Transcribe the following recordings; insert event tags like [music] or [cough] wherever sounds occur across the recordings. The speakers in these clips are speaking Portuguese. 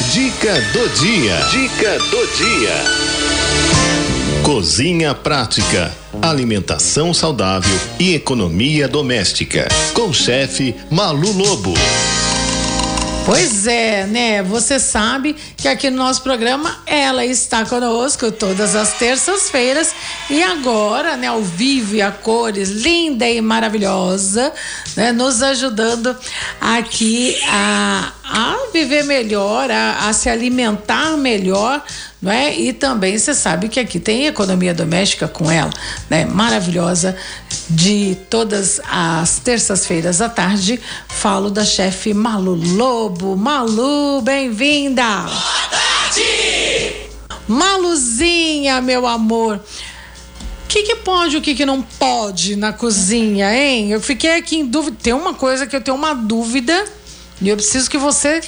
Dica do dia. Dica do dia. Cozinha prática, alimentação saudável e economia doméstica. Com chefe Malu Lobo. Pois é, né? Você sabe que aqui no nosso programa ela está conosco todas as terças-feiras e agora, né, ao vivo e a cores, linda e maravilhosa, né, nos ajudando aqui a, a viver melhor, a, a se alimentar melhor não é? E também você sabe que aqui tem economia doméstica com ela, né? Maravilhosa. De todas as terças-feiras à tarde, falo da chefe Malu Lobo. Malu, bem-vinda! Boa tarde! Maluzinha, meu amor. O que, que pode, o que, que não pode na cozinha, hein? Eu fiquei aqui em dúvida. Tem uma coisa que eu tenho uma dúvida e eu preciso que você,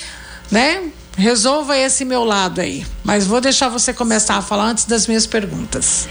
né, resolva esse meu lado aí. Mas vou deixar você começar a falar antes das minhas perguntas.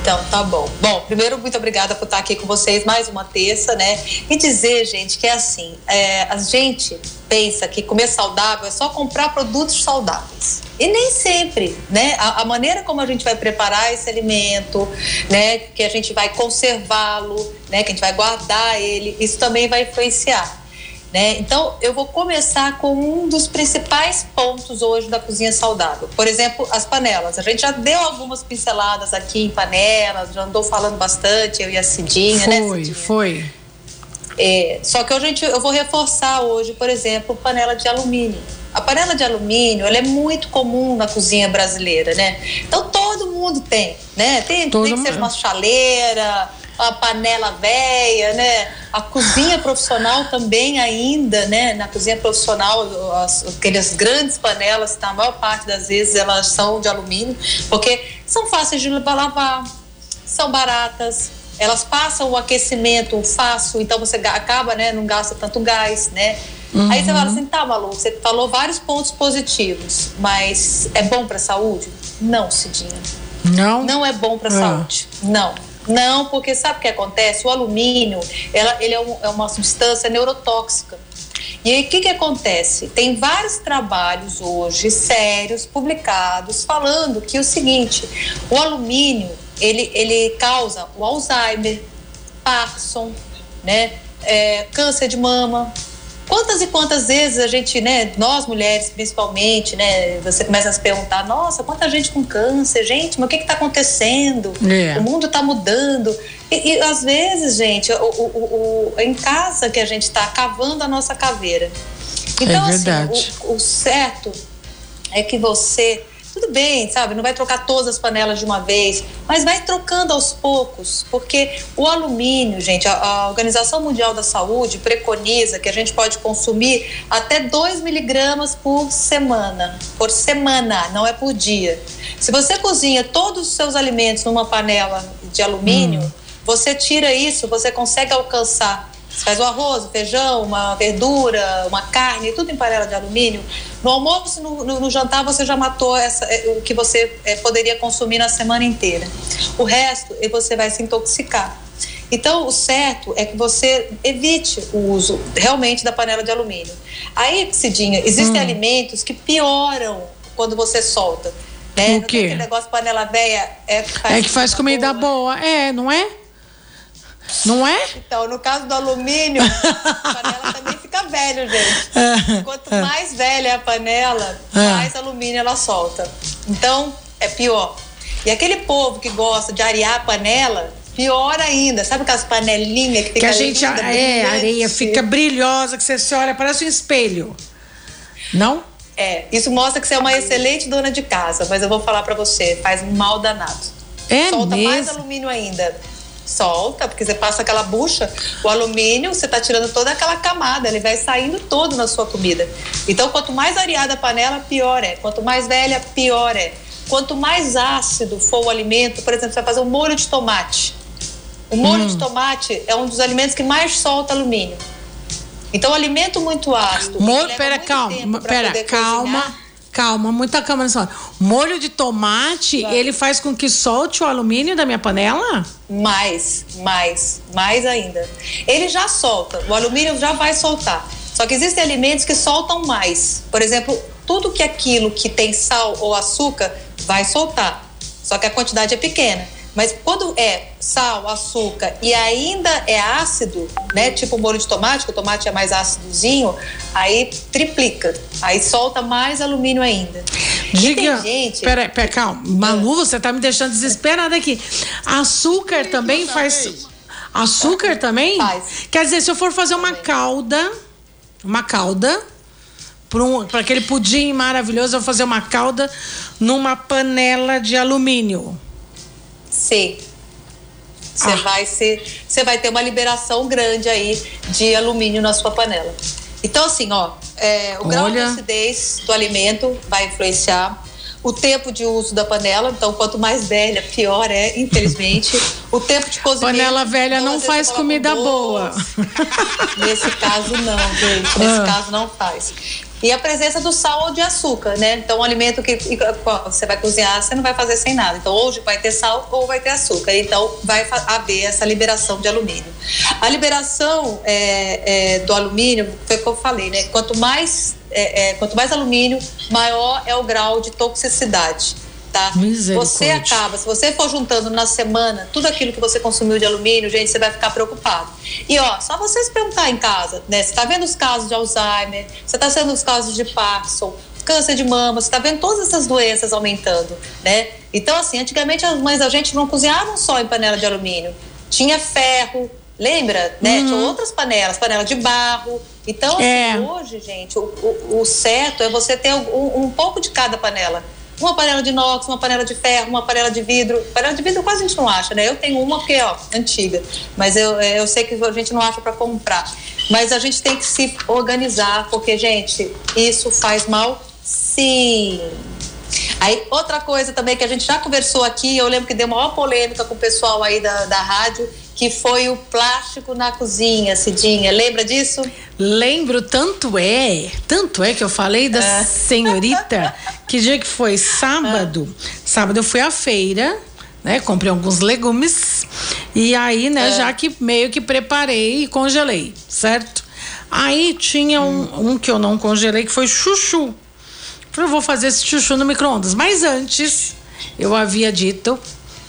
Então, tá bom. Bom, primeiro, muito obrigada por estar aqui com vocês mais uma terça, né? E dizer, gente, que é assim: é, a gente pensa que comer saudável é só comprar produtos saudáveis. E nem sempre, né? A, a maneira como a gente vai preparar esse alimento, né? Que a gente vai conservá-lo, né? Que a gente vai guardar ele, isso também vai influenciar. Né? Então, eu vou começar com um dos principais pontos hoje da cozinha saudável. Por exemplo, as panelas. A gente já deu algumas pinceladas aqui em panelas, já andou falando bastante, eu e a Cidinha, foi, né? Foi, foi. É, só que hoje eu vou reforçar hoje, por exemplo, panela de alumínio. A panela de alumínio ela é muito comum na cozinha brasileira, né? Então todo mundo tem, né? Tem, tem que ser uma chaleira, a panela velha, né? A cozinha profissional também ainda, né? Na cozinha profissional, as, aquelas grandes panelas, na maior parte das vezes elas são de alumínio, porque são fáceis de lavar, são baratas, elas passam o aquecimento fácil, então você acaba, né? Não gasta tanto gás, né? Uhum. Aí você fala assim, tá, Malu, você falou vários pontos positivos, mas é bom para a saúde? Não, Cidinha. Não? Não é bom para a ah. saúde. Não. Não, porque sabe o que acontece? O alumínio, ela, ele é, um, é uma substância neurotóxica. E aí, o que, que acontece? Tem vários trabalhos hoje sérios publicados falando que é o seguinte: o alumínio ele, ele causa o Alzheimer, Parkinson, né, é, câncer de mama, Quantas e quantas vezes a gente, né, nós mulheres principalmente, né, você começa a se perguntar, nossa, quanta gente com câncer, gente, mas o que está acontecendo? É. O mundo está mudando. E, e, às vezes, gente, o, o, o, em casa que a gente está cavando a nossa caveira. Então, é assim, o, o certo é que você tudo bem, sabe? Não vai trocar todas as panelas de uma vez, mas vai trocando aos poucos, porque o alumínio, gente, a, a Organização Mundial da Saúde preconiza que a gente pode consumir até 2 miligramas por semana. Por semana, não é por dia. Se você cozinha todos os seus alimentos numa panela de alumínio, hum. você tira isso, você consegue alcançar você faz o arroz, o feijão, uma verdura, uma carne, tudo em panela de alumínio. No almoço, no, no, no jantar, você já matou essa, é, o que você é, poderia consumir na semana inteira. O resto, você vai se intoxicar. Então, o certo é que você evite o uso realmente da panela de alumínio. Aí, Cidinha, existem hum. alimentos que pioram quando você solta. Né? O quê? Aquele negócio de panela velha é que faz, é que faz comida boa. boa. É, não é? Não é? Então, no caso do alumínio, [laughs] a panela também fica velho, gente. É. Quanto mais velha é a panela, é. mais alumínio ela solta. Então, é pior. E aquele povo que gosta de arear a panela, pior ainda. Sabe aquelas panelinhas que fica Que a gente, linda, é, a areia fica brilhosa, que você se olha, parece um espelho. Não? É, isso mostra que você é uma excelente dona de casa, mas eu vou falar para você, faz mal danado. É Solta mesmo? mais alumínio ainda solta, porque você passa aquela bucha, o alumínio, você está tirando toda aquela camada, ele vai saindo todo na sua comida. Então, quanto mais areada a panela, pior é. Quanto mais velha, pior é. Quanto mais ácido for o alimento, por exemplo, você vai fazer um molho de tomate. O molho hum. de tomate é um dos alimentos que mais solta alumínio. Então, alimento muito ácido. Molho, pera, calma, pera, calma. Cozinhar, calma, muita calma nessa hora. Molho de tomate, claro. ele faz com que solte o alumínio da minha panela? Mais, mais, mais ainda. Ele já solta, o alumínio já vai soltar. Só que existem alimentos que soltam mais. Por exemplo, tudo que aquilo que tem sal ou açúcar vai soltar. Só que a quantidade é pequena. Mas quando é sal, açúcar e ainda é ácido, né? Tipo molho de tomate, que o tomate é mais ácidozinho, aí triplica. Aí solta mais alumínio ainda. Diga, gente... peraí, pera, calma. Malu, você tá me deixando desesperada aqui. Açúcar também faz... Açúcar também? Faz. Quer dizer, se eu for fazer uma calda, uma calda, para um, aquele pudim maravilhoso, eu vou fazer uma calda numa panela de alumínio. Sim. Você ah. vai ser, você vai ter uma liberação grande aí de alumínio na sua panela. Então assim, ó, é, o Olha. grau de acidez do alimento vai influenciar o tempo de uso da panela, então quanto mais velha, pior é, infelizmente. [laughs] o tempo de cozimento. Panela velha não faz comida boa. Nesse caso não, gente. [laughs] Nesse ah. caso não faz. E a presença do sal ou de açúcar, né? Então, um alimento que você vai cozinhar, você não vai fazer sem nada. Então, ou vai ter sal ou vai ter açúcar. Então, vai haver essa liberação de alumínio. A liberação é, é, do alumínio, foi o que eu falei, né? Quanto mais, é, é quanto mais alumínio, maior é o grau de toxicidade tá? Você acaba, se você for juntando na semana tudo aquilo que você consumiu de alumínio, gente, você vai ficar preocupado. E ó, só vocês perguntar em casa, né? Você tá vendo os casos de Alzheimer, você tá vendo os casos de Parkinson, câncer de mama, você tá vendo todas essas doenças aumentando, né? Então, assim, antigamente as mães da gente não cozinhavam só em panela de alumínio. Tinha ferro, lembra? Né? Uhum. Tinha outras panelas, panela de barro. Então, assim, é. hoje, gente, o, o, o, certo é você ter um, um pouco de cada panela uma panela de inox, uma panela de ferro, uma panela de vidro. Panela de vidro quase a gente não acha, né? Eu tenho uma que é antiga, mas eu, eu sei que a gente não acha para comprar. Mas a gente tem que se organizar, porque, gente, isso faz mal sim. Aí, outra coisa também que a gente já conversou aqui, eu lembro que deu maior polêmica com o pessoal aí da, da rádio, que foi o plástico na cozinha, Cidinha. Lembra disso? Lembro, tanto é, tanto é que eu falei da é. senhorita, que dia que foi? Sábado. É. Sábado eu fui à feira, né? Comprei alguns legumes. E aí, né, é. já que meio que preparei e congelei, certo? Aí tinha um, hum. um que eu não congelei, que foi chuchu. Falei, eu vou fazer esse chuchu no micro-ondas. Mas antes, eu havia dito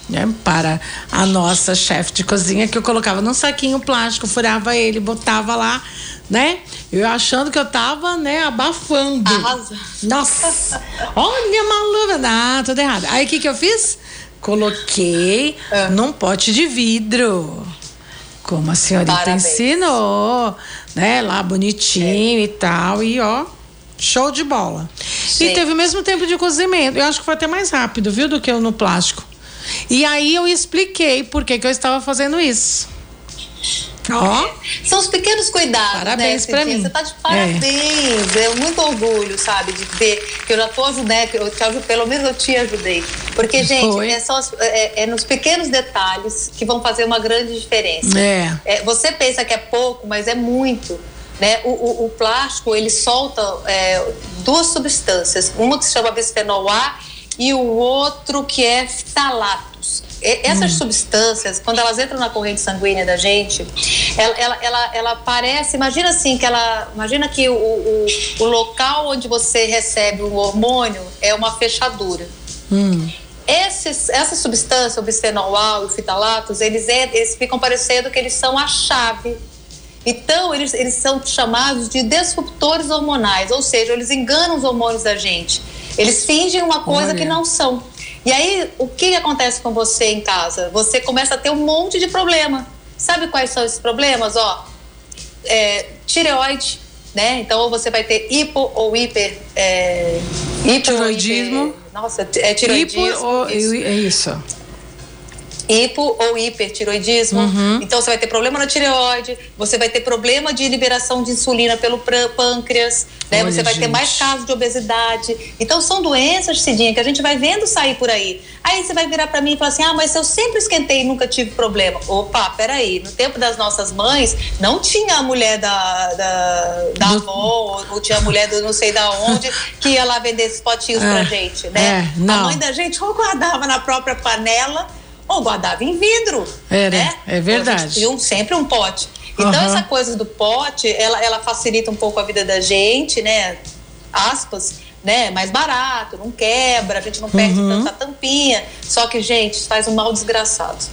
né, para a nossa chefe de cozinha que eu colocava num saquinho plástico, furava ele, botava lá, né? Eu achando que eu tava, né, abafando. Arrasa. Nossa! Olha, maluca, ah, tudo errado. Aí o que que eu fiz? Coloquei é. num pote de vidro. Como a senhorita Parabéns. ensinou, né? Lá bonitinho é. e tal. E ó, show de bola. Sim. E teve o mesmo tempo de cozimento. Eu acho que foi até mais rápido, viu, do que no plástico. E aí eu expliquei por que, que eu estava fazendo isso. Ó. É. São os pequenos cuidados. Né, parabéns né, para mim. Você tá de parabéns. É. é. muito orgulho, sabe, de ver que eu já tô ajudando, que eu te pelo menos eu te ajudei. Porque, gente, é, são é, é, nos pequenos detalhes que vão fazer uma grande diferença. É. é você pensa que é pouco, mas é muito. Né? O, o, o plástico ele solta é, duas substâncias, uma que se chama bisfenol A e o outro que é ftalatos. essas hum. substâncias, quando elas entram na corrente sanguínea da gente, ela, ela, ela, ela parece, imagina assim, que ela, imagina que o, o, o local onde você recebe o hormônio é uma fechadura. Hum. Esses, essa substância, o bisfenol A e o fitalatos, eles, é, eles ficam parecendo que eles são a chave então, eles, eles são chamados de disruptores hormonais, ou seja, eles enganam os hormônios da gente. Eles fingem uma coisa Olha. que não são. E aí, o que acontece com você em casa? Você começa a ter um monte de problema. Sabe quais são esses problemas? Ó, é, tireoide, né? Então, ou você vai ter hipo ou hiper. É, hipo tiroidismo. Hiper, nossa, é tiroidismo. Hipo ou, isso. É isso hipo ou hipertiroidismo. Uhum. Então você vai ter problema na tireoide, você vai ter problema de liberação de insulina pelo pâncreas, né? Olha, você vai gente. ter mais casos de obesidade. Então são doenças, Cidinha, que a gente vai vendo sair por aí. Aí você vai virar para mim e falar assim: "Ah, mas eu sempre esquentei e nunca tive problema". Opa, peraí, no tempo das nossas mães não tinha a mulher da da, da avó ou, tinha a mulher do não sei da onde que ia lá vender esses potinhos é, pra gente, né? É, a mãe da gente ou [laughs] guardava na própria panela ou guardava em vidro. Era, né? é verdade. Tinha sempre um pote. Então, uhum. essa coisa do pote, ela, ela facilita um pouco a vida da gente, né? Aspas, né, mais barato, não quebra, a gente não perde uhum. tanta tampinha. Só que, gente, faz um mal desgraçado.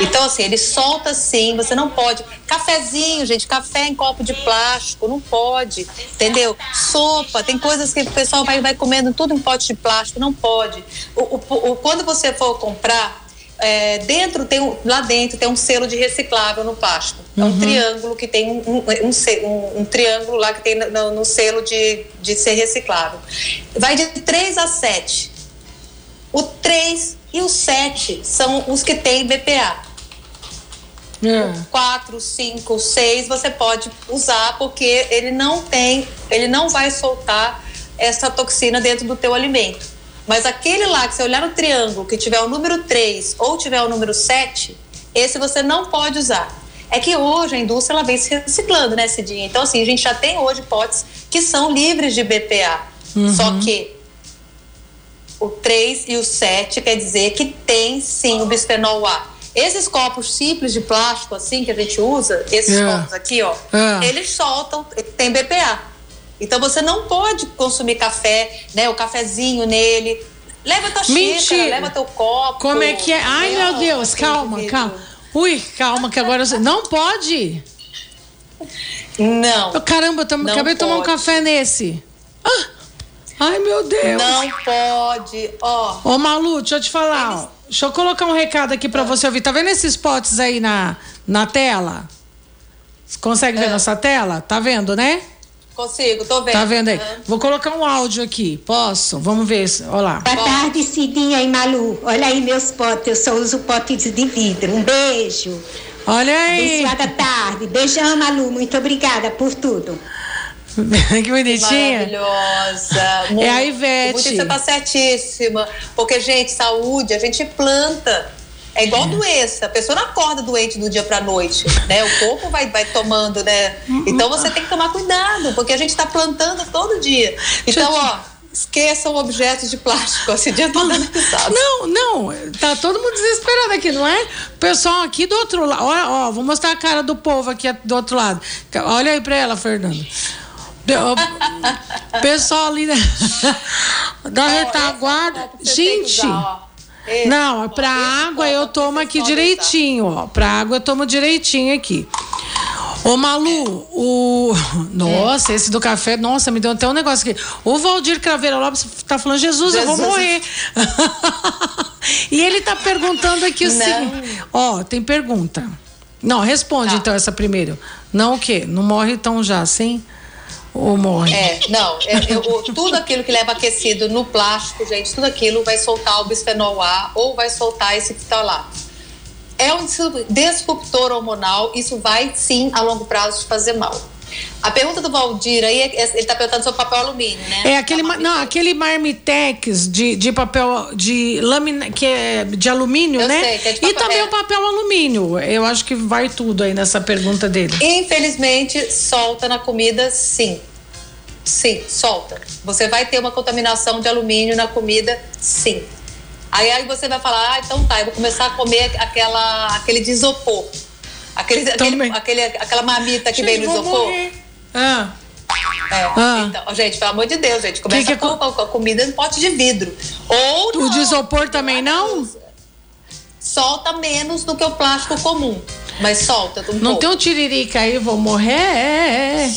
Então, assim, ele solta sim, você não pode. Cafezinho, gente, café em copo de plástico, não pode, entendeu? Sopa, tem coisas que o pessoal vai, vai comendo tudo em pote de plástico, não pode. O, o, o quando você for comprar, é, dentro tem lá dentro tem um selo de reciclável no plástico. É um uhum. triângulo que tem um, um, um, um, triângulo lá que tem no, no, selo de, de ser reciclável. Vai de 3 a 7. O 3 e o 7 são os que têm BPA. É. 4, 5, 6 você pode usar porque ele não tem, ele não vai soltar essa toxina dentro do teu alimento. Mas aquele lá que você olhar no triângulo, que tiver o número 3 ou tiver o número 7, esse você não pode usar. É que hoje a indústria ela vem se reciclando, né, Cidinha? Então, assim, a gente já tem hoje potes que são livres de BPA. Uhum. Só que o 3 e o 7 quer dizer que tem sim o bisfenol A. Esses copos simples de plástico, assim, que a gente usa, esses. É. copos aqui, ó. É. eles soltam, tem BPA. Então você não pode consumir café, né? O cafezinho nele. Leva tua Mentira. xícara, leva teu copo. Como é que é? Ai, meu Deus, calma, calma. Ui, calma, que agora você. Não pode! Não. Caramba, eu não acabei de tomar um café nesse. Ah, ai, meu Deus. Não pode. Ó. Ô, Malu, deixa eu te falar. Eles... Deixa eu colocar um recado aqui para ah. você ouvir. Tá vendo esses potes aí na, na tela? Você consegue ver ah. nossa tela? Tá vendo, né? Consigo, tô vendo. Tá vendo aí? Uhum. Vou colocar um áudio aqui. Posso? Vamos ver. Olha lá. Boa tarde, Cidinha e Malu. Olha aí meus potes. Eu só uso potes de vidro. Um beijo. Olha aí. Abençoada tarde. Beijão, Malu. Muito obrigada por tudo. [laughs] que bonitinha. Maravilhosa. Muito, é a Ivete. Você tá certíssima. Porque, gente, saúde, a gente planta. É igual é. doença. A pessoa não acorda doente do dia para noite, né? O corpo vai, vai tomando, né? Então você tem que tomar cuidado, porque a gente está plantando todo dia. Então, ó, esqueçam objetos de plástico. Esse dia risada. Não, não. Tá todo mundo desesperado aqui, não é? O pessoal aqui do outro lado. Ó, ó, vou mostrar a cara do povo aqui do outro lado. Olha aí para ela, Fernando. O pessoal ali [laughs] da retaguarda. Gente. Usar, não, para água eu tomo aqui direitinho, ó. Para água eu tomo direitinho aqui. Ô Malu, o. [laughs] Nossa, esse do café, nossa, me deu até um negócio aqui. O Valdir Craveira Lopes tá falando, Jesus, Jesus. eu vou morrer. [laughs] e ele tá perguntando aqui o seguinte. Ó, tem pergunta. Não, responde tá. então essa primeiro. Não o quê? Não morre então já, sim? Ou morre? É, não. É, eu, tudo aquilo que leva aquecido no plástico, gente, tudo aquilo vai soltar o bisfenol A ou vai soltar esse fitalato. É um disruptor hormonal, isso vai sim a longo prazo te fazer mal. A pergunta do Valdir aí, é, ele está perguntando sobre papel alumínio, né? É aquele, não, aquele marmitex de, de papel de lâmina, que é de alumínio, Eu né? Sei, que é de papel, e também é. o papel alumínio. Eu acho que vai tudo aí nessa pergunta dele. Infelizmente, solta na comida, sim. Sim, solta. Você vai ter uma contaminação de alumínio na comida, sim. Aí, aí você vai falar, ah, então tá, eu vou começar a comer aquela, aquele de isopor. Aquele, aquele, aquele, aquela mamita que vem no isopor. Ah. É, ah. então, gente, pelo amor de Deus, gente, começa que que com, com, a comida em pote de vidro. Ou o de isopor também não? Solta menos do que o plástico comum. Mas solta um Não pouco. tem um tiririca aí, vou morrer.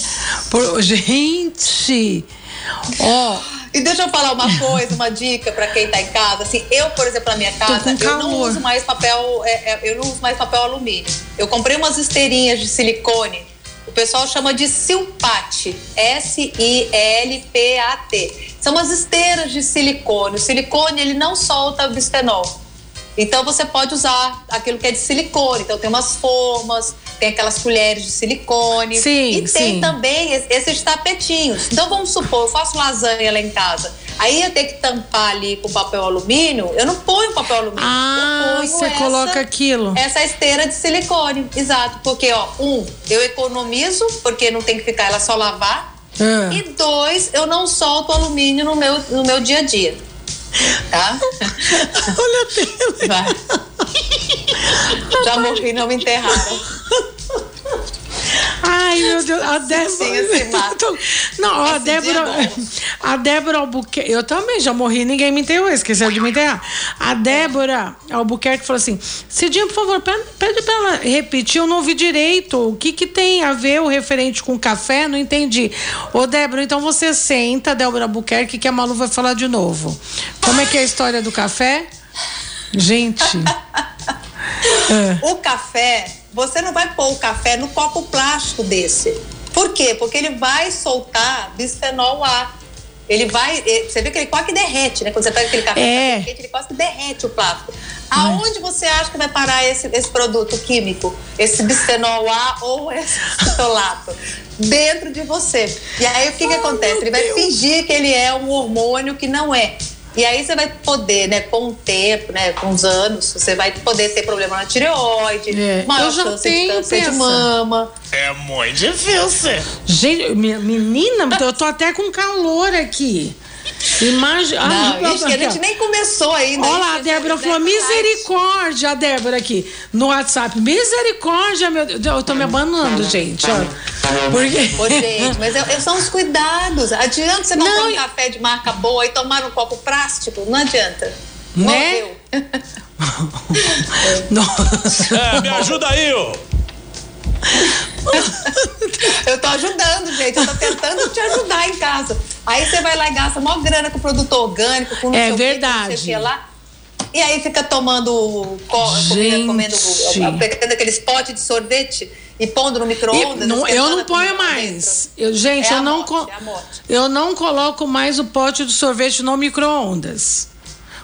Por... Gente, ó. Oh. E deixa eu falar uma coisa, uma dica para quem tá em casa. Assim, eu, por exemplo, na minha casa, eu não uso mais papel, é, é, eu não uso mais papel alumínio. Eu comprei umas esteirinhas de silicone. O pessoal chama de silpate, S-I-L-P-A-T. São umas esteiras de silicone. O silicone ele não solta bisfenol. Então você pode usar aquilo que é de silicone. Então tem umas formas, tem aquelas colheres de silicone. Sim, e tem sim. também esses tapetinhos. Então vamos supor, eu faço lasanha lá em casa. Aí eu tenho que tampar ali com papel alumínio. Eu não ponho papel alumínio. Ah, você essa, coloca aquilo. Essa esteira de silicone, exato. Porque, ó, um, eu economizo, porque não tem que ficar ela só lavar. Ah. E dois, eu não solto alumínio no meu, no meu dia a dia. Tá? [laughs] Olha a tela. [laughs] [laughs] Já morri, não me enterraram. Ai, meu Deus, a Débora. Não, a Débora. A Débora Albuquerque. Eu também já morri, ninguém me enterrou, esqueceu de me enterrar. A Débora Albuquerque falou assim: Cidinha, por favor, pede pra ela repetir, eu não ouvi direito. O que, que tem a ver o referente com café? Não entendi. Ô, Débora, então você senta, Débora Albuquerque, que a Malu vai falar de novo. Como é que é a história do café? Gente. [laughs] é. O café, você não vai pôr o café no copo plástico desse. Por quê? Porque ele vai soltar bisfenol A. Ele vai. Você vê que ele quase que derrete, né? Quando você pega aquele café, é. ele quase que derrete o plástico. Aonde você acha que vai parar esse, esse produto químico? Esse bisfenol A ou esse [laughs] fitolato? Dentro de você. E aí o que, que acontece? Ele vai Deus. fingir que ele é um hormônio que não é. E aí você vai poder, né, com o tempo, né, com os anos, você vai poder ter problema na tireoide, é. maior chance de câncer de mama. É muito difícil. Gente, menina, eu tô até com calor aqui. Imagina. Não, ah, isso que a gente nem começou ainda. Olha lá, a Débora falou: misericórdia, a Débora aqui no WhatsApp. Misericórdia, meu Deus. Eu tô me abanando, gente. Ó. Porque... Ô, gente, mas é, são os cuidados. Adianta você não, não tomar um café de marca boa e tomar um copo plástico? Não adianta. Né? Morreu. [laughs] [laughs] Nossa. É, me ajuda aí, ô eu tô ajudando, gente. Eu tô tentando te ajudar em casa. Aí você vai lá e gasta maior grana com produto orgânico, com É verdade. Que, lá. E aí fica tomando comida, comendo, pegando aqueles potes de sorvete e pondo no micro-ondas. Eu não ponho mais. Eu, gente, é eu, não morte, é eu não coloco mais o pote de sorvete no micro-ondas.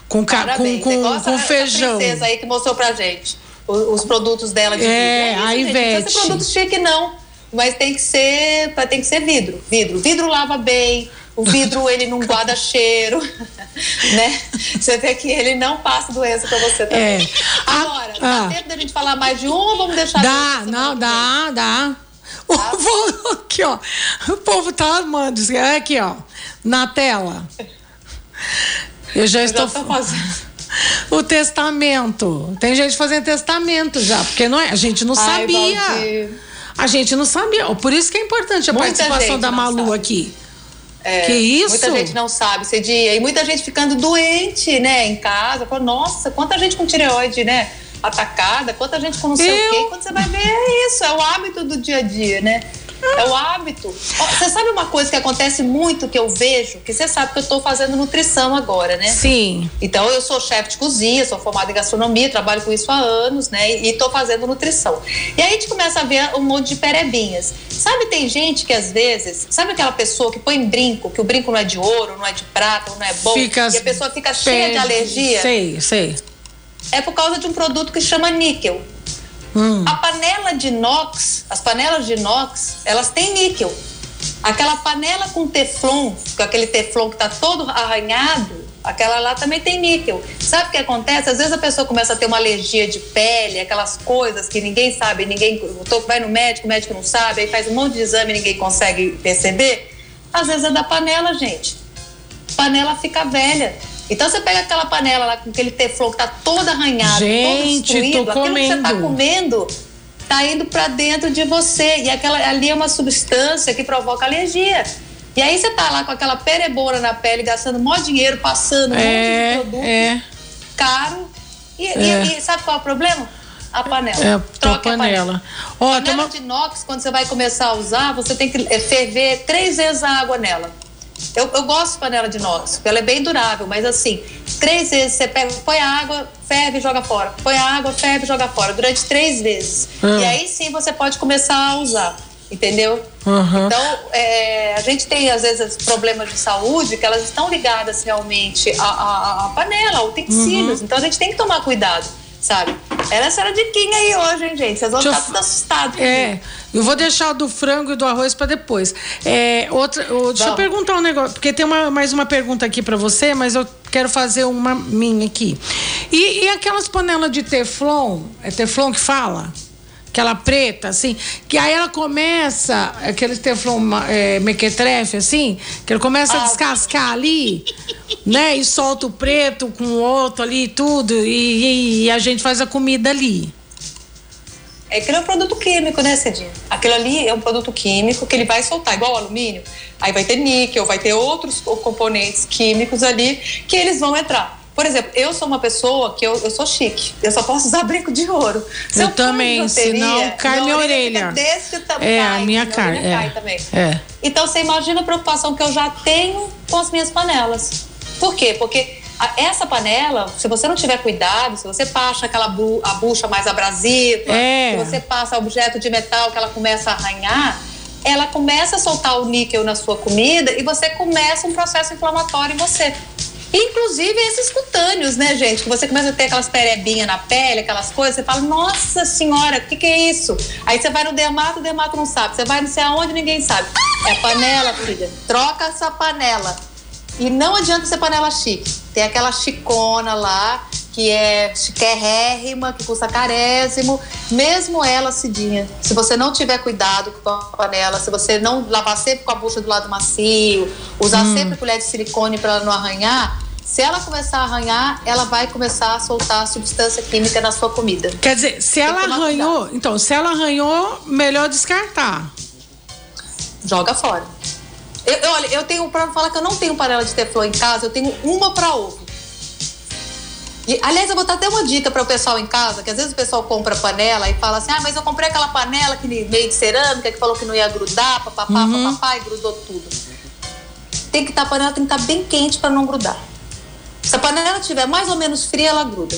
Com, com, com, com feijão. aí que mostrou pra gente os, os produtos dela de é, vidro. É, a Ivete. Não precisa ser produto chique, não. Mas tem que ser, tem que ser vidro. Vidro. Vidro lava bem. O vidro, [laughs] ele não guarda cheiro, [laughs] né? Você vê que ele não passa doença para você também. É. Agora, ah, dá tempo da gente falar mais de um ou vamos deixar... Dá, não, dá, dá. O tá. povo, aqui, ó. O povo tá amando. Aqui, ó. Na tela. Eu já Eu estou... Já fazendo. O testamento. Tem gente fazendo testamento já, porque não é, a gente não Ai, sabia. Valdir. A gente não sabia. Por isso que é importante a muita participação da Malu sabe. aqui. É, que isso? Muita gente não sabe esse dia. E muita gente ficando doente, né, em casa. Fala, nossa, quanta gente com tireoide, né? Atacada, quanta gente com não sei Eu... o quê. Quando você vai ver, é isso, é o hábito do dia a dia, né? É o hábito. Você sabe uma coisa que acontece muito que eu vejo? Que você sabe que eu estou fazendo nutrição agora, né? Sim. Então eu sou chefe de cozinha, sou formada em gastronomia, trabalho com isso há anos, né? E estou fazendo nutrição. E aí a gente começa a ver um monte de perebinhas. Sabe, tem gente que às vezes, sabe aquela pessoa que põe brinco, que o brinco não é de ouro, não é de prata, não é bom, fica e a pessoa fica cheia de alergia? Sei, sei. É por causa de um produto que chama níquel. Hum. A panela de inox, as panelas de inox, elas têm níquel. Aquela panela com teflon, com aquele teflon que está todo arranhado, aquela lá também tem níquel. Sabe o que acontece? Às vezes a pessoa começa a ter uma alergia de pele, aquelas coisas que ninguém sabe, ninguém vai no médico, o médico não sabe, aí faz um monte de exame e ninguém consegue perceber. Às vezes é da panela, gente. Panela fica velha. Então você pega aquela panela lá com aquele teflon que tá todo arranhado, Gente, todo destruído, aquilo comendo. que você tá comendo tá indo para dentro de você. E aquela ali é uma substância que provoca alergia. E aí você tá lá com aquela perebora na pele, gastando maior dinheiro, passando um é, monte de produto é. caro. E, é. e, e, sabe qual é o problema? A panela. É, Troca a panela. panela. Ó, panela uma... de inox, quando você vai começar a usar, você tem que ferver três vezes a água nela. Eu, eu gosto de panela de inox, porque ela é bem durável, mas assim, três vezes você pega, põe a água, ferve e joga fora. Põe a água, ferve e joga fora. Durante três vezes. Uhum. E aí sim você pode começar a usar. Entendeu? Uhum. Então, é, a gente tem, às vezes, problemas de saúde que elas estão ligadas realmente à, à, à panela, a utensílios. Uhum. Então, a gente tem que tomar cuidado sabe? Era essa era de diquinha aí hoje, hein, gente? Vocês vão ficar tudo assustados. É, eu vou deixar do frango e do arroz para depois. É, outra, oh, deixa eu perguntar um negócio, porque tem uma, mais uma pergunta aqui para você, mas eu quero fazer uma minha aqui. E, e aquelas panelas de teflon, é teflon que fala? Aquela preta, assim, que aí ela começa, aquele teflon é, mequetrefe, assim, que ele começa a ah. descascar ali, né? E solta o preto com o outro ali e tudo, e, e, a gente faz a comida ali. É que é um produto químico, né, Cidinha? Aquilo ali é um produto químico que ele vai soltar, igual o alumínio. Aí vai ter níquel, vai ter outros componentes químicos ali que eles vão entrar. Por exemplo, eu sou uma pessoa que eu, eu sou chique. Eu só posso usar brinco de ouro. Se eu, eu também, senão cai minha orelha. Desse tamanho. É, a minha cara. É. também. É. Então você imagina a preocupação que eu já tenho com as minhas panelas. Por quê? Porque essa panela, se você não tiver cuidado, se você passa aquela bu a bucha mais abrasiva, é. se você passa objeto de metal que ela começa a arranhar, ela começa a soltar o níquel na sua comida e você começa um processo inflamatório em você. Inclusive esses cutâneos, né, gente? Que você começa a ter aquelas perebinhas na pele, aquelas coisas, você fala, nossa senhora, o que, que é isso? Aí você vai no dermato, o dermato não sabe. Você vai não sei aonde, ninguém sabe. É a panela, filha. Troca essa panela. E não adianta ser panela chique. Tem aquela chicona lá, que é chiquérrima, que custa carésimo. Mesmo ela, Cidinha, se você não tiver cuidado com a panela, se você não lavar sempre com a bucha do lado macio, usar hum. sempre colher de silicone para ela não arranhar, se ela começar a arranhar, ela vai começar a soltar substância química na sua comida. Quer dizer, se ela arranhou, cuidado. então, se ela arranhou, melhor descartar. Joga fora. Eu, eu, olha, eu tenho para falar que eu não tenho panela de teflon em casa, eu tenho uma para ovo. E, aliás, eu vou dar até uma dica para o pessoal em casa, que às vezes o pessoal compra panela e fala assim: "Ah, mas eu comprei aquela panela que meio de cerâmica que falou que não ia grudar, papapá, uhum. papapá, e grudou tudo". Tem que estar tá, a panela tem que estar tá bem quente para não grudar. Se a panela estiver mais ou menos fria, ela gruda.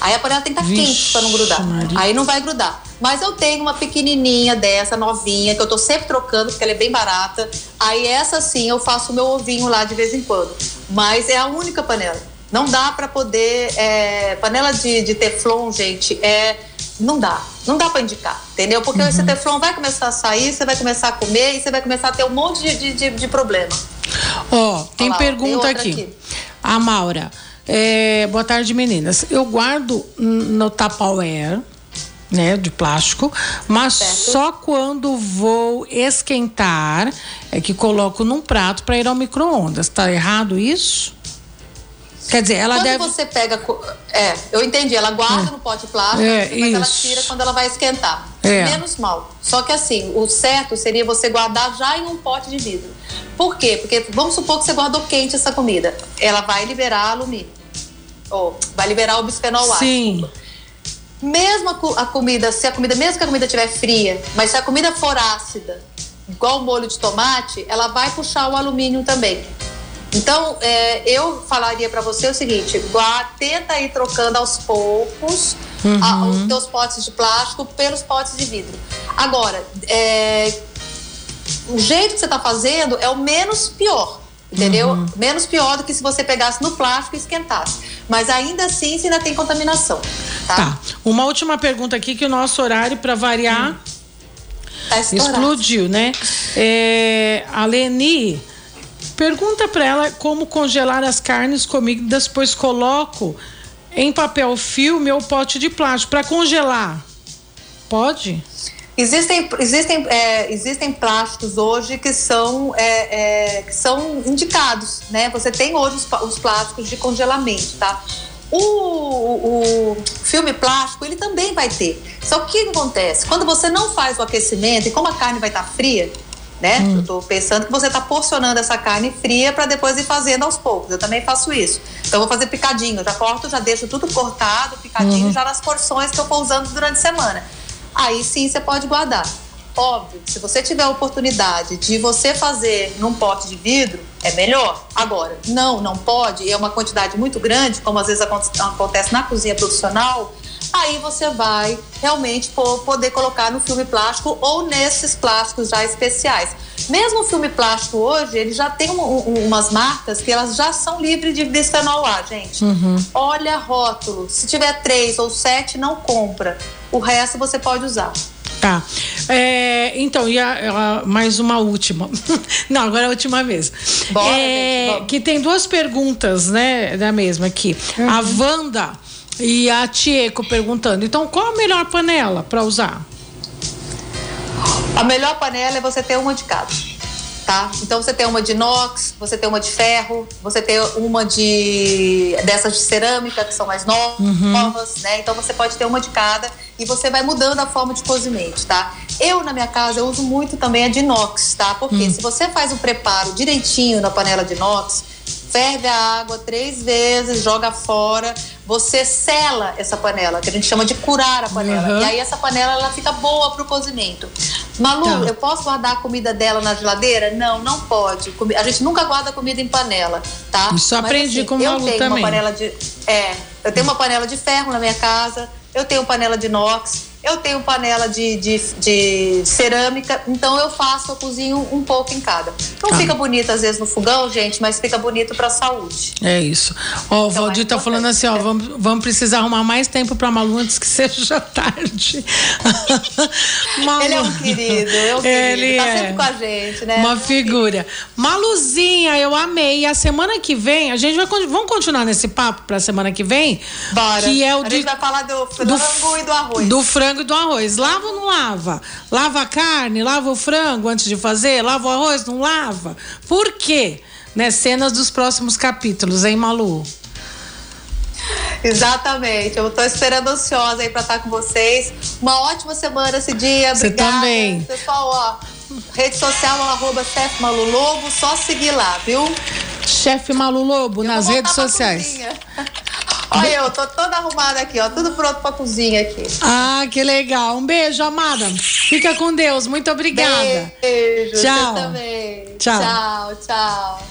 Aí a panela tem que estar tá quente para não grudar. Maria. Aí não vai grudar. Mas eu tenho uma pequenininha dessa, novinha, que eu tô sempre trocando, porque ela é bem barata. Aí essa sim, eu faço o meu ovinho lá de vez em quando. Mas é a única panela. Não dá para poder. É, panela de, de teflon, gente, é. Não dá. Não dá para indicar, entendeu? Porque uhum. esse teflon vai começar a sair, você vai começar a comer e você vai começar a ter um monte de, de, de problema. Ó, oh, tem pergunta tem aqui. aqui. A Maura. É, boa tarde, meninas. Eu guardo no Tupperware, né, de plástico, mas certo. só quando vou esquentar é que coloco num prato para ir ao micro-ondas. Tá errado isso? Quer dizer, ela quando deve. você pega. É, eu entendi. Ela guarda é. no pote plástico, é, mas isso. ela tira quando ela vai esquentar. É. Menos mal. Só que assim, o certo seria você guardar já em um pote de vidro. Por quê? Porque vamos supor que você guardou quente essa comida. Ela vai liberar alumínio. Ou vai liberar o bisfenol A. Sim. Mesmo a, a comida, se a comida, mesmo que a comida estiver fria, mas se a comida for ácida, igual o molho de tomate, ela vai puxar o alumínio também. Então, é, eu falaria para você o seguinte: tenta ir trocando aos poucos uhum. a, os teus potes de plástico pelos potes de vidro. Agora, é, o jeito que você está fazendo é o menos pior, entendeu? Uhum. Menos pior do que se você pegasse no plástico e esquentasse. Mas ainda assim, você ainda tem contaminação. Tá. tá. Uma última pergunta aqui que o nosso horário para variar. Tá explodiu, né? É, a Leni Pergunta para ela como congelar as carnes comidas, pois coloco em papel filme ou pote de plástico para congelar. Pode? Existem, existem, é, existem plásticos hoje que são, é, é, que são indicados, né? Você tem hoje os, os plásticos de congelamento, tá? O, o, filme plástico, ele também vai ter. Só que o que acontece? Quando você não faz o aquecimento, e como a carne vai estar tá fria, né? Hum. Eu tô pensando que você está porcionando essa carne fria para depois ir fazendo aos poucos. Eu também faço isso. Então eu vou fazer picadinho, eu já corto, já deixo tudo cortado, picadinho, uhum. já nas porções que eu vou usando durante a semana. Aí sim você pode guardar. Óbvio, se você tiver a oportunidade de você fazer num pote de vidro, é melhor. Agora, não, não pode, é uma quantidade muito grande, como às vezes acontece na cozinha profissional, aí você vai realmente poder colocar no filme plástico ou nesses plásticos já especiais. Mesmo o filme plástico hoje, ele já tem um, um, umas marcas que elas já são livres de bisfenol A, gente. Uhum. Olha rótulo. Se tiver três ou sete, não compra. O resto você pode usar. Tá. É, então, e a, a, mais uma última. [laughs] Não, agora é a última vez. Bora, é, gente, que tem duas perguntas, né, da mesma aqui. Uhum. A Wanda e a Tieco perguntando, então qual a melhor panela para usar? A melhor panela é você ter uma de cada. Tá? Então você tem uma de inox, você tem uma de ferro, você tem uma de dessas de cerâmica que são mais novas, uhum. né? Então você pode ter uma de cada e você vai mudando a forma de cozimento, tá? Eu, na minha casa, eu uso muito também a de inox, tá? Porque hum. se você faz o preparo direitinho na panela de inox, ferve a água três vezes, joga fora, você sela essa panela, que a gente chama de curar a panela. Uhum. E aí essa panela ela fica boa para o cozimento. Malu, tá. eu posso guardar a comida dela na geladeira? Não, não pode. A gente nunca guarda comida em panela, tá? Isso Mas, aprendi assim, com o Malu eu tenho também. Uma panela de, é, eu tenho uma panela de ferro na minha casa, eu tenho panela de inox, eu tenho panela de, de, de, cerâmica, então eu faço, eu cozinho um pouco em cada. Não ah. fica bonito às vezes no fogão, gente, mas fica bonito pra saúde. É isso. Ó, o então, Valdir é tá falando assim, ó, vamos, vamos precisar arrumar mais tempo pra Malu antes que [laughs] seja tarde. Malu... [laughs] Ele é um querido, é um Ele querido. Tá é. sempre com a gente, né? Uma figura. Maluzinha, eu amei. A semana que vem, a gente vai vamos continuar nesse papo pra semana que vem? Bora. Que é o a de, gente vai falar do frango do, e do arroz. Do frango frango do arroz. Lava ou não lava? Lava a carne, lava o frango antes de fazer? Lava o arroz, não lava? Por quê? Né? Cenas dos próximos capítulos, hein, Malu? Exatamente. Eu estou esperando ansiosa aí para estar com vocês. Uma ótima semana esse dia. Você também. Pessoal, ó, rede social arroba chefe Malu Lobo, só seguir lá, viu? Chefe Malu Lobo, eu nas redes sociais. [laughs] Olha, eu tô toda arrumada aqui, ó. Tudo pronto pra cozinha aqui. Ah, que legal. Um beijo, amada. Fica com Deus. Muito obrigada. Beijo. Tchau. Tchau. Tchau, tchau.